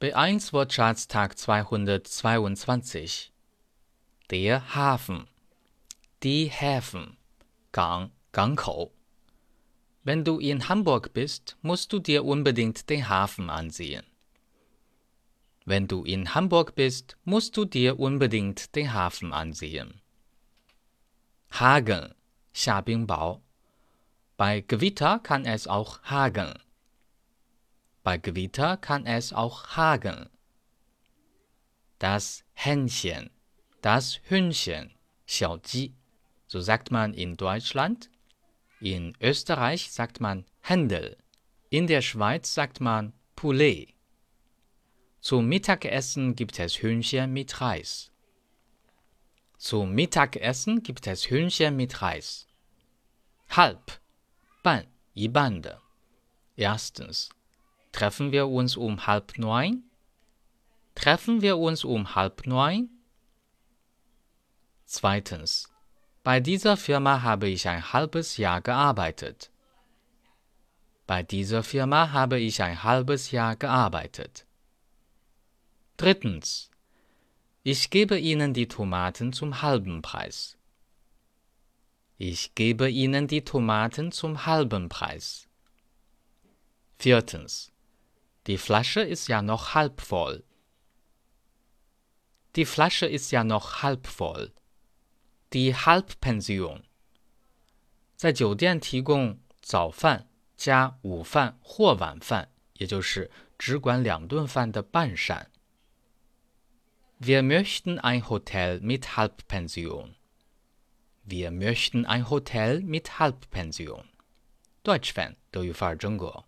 B1 Wortschatz Tag 222. Der Hafen. Die Häfen. Gang, Gangkou. Wenn du in Hamburg bist, musst du dir unbedingt den Hafen ansehen. Wenn du in Hamburg bist, musst du dir unbedingt den Hafen ansehen. Hagen, Xiabingbao. Bei Gewitter kann es auch hageln. Bei Gewitter kann es auch hageln. Das Hähnchen, das Hühnchen, Xiaoji. So sagt man in Deutschland. In Österreich sagt man Händel. In der Schweiz sagt man Poulet. Zum Mittagessen gibt es Hühnchen mit Reis. Zum Mittagessen gibt es Hühnchen mit Reis. Halb, ban, ibande. Erstens, Treffen wir uns um halb neun? Treffen wir uns um halb neun? Zweitens. Bei dieser Firma habe ich ein halbes Jahr gearbeitet. Bei dieser Firma habe ich ein halbes Jahr gearbeitet. Drittens. Ich gebe Ihnen die Tomaten zum halben Preis. Ich gebe Ihnen die Tomaten zum halben Preis. Viertens. Die Flasche ist ja noch halb voll. Die Flasche ist ja noch halb voll. Die Halbpension 在酒店提供早饭加午饭或晚饭，也就是只管两顿饭的半膳。Wir möchten ein Hotel mit Halbpension. Wir möchten ein Hotel mit Halbpension. Deutsch-Fan 德语范儿真格。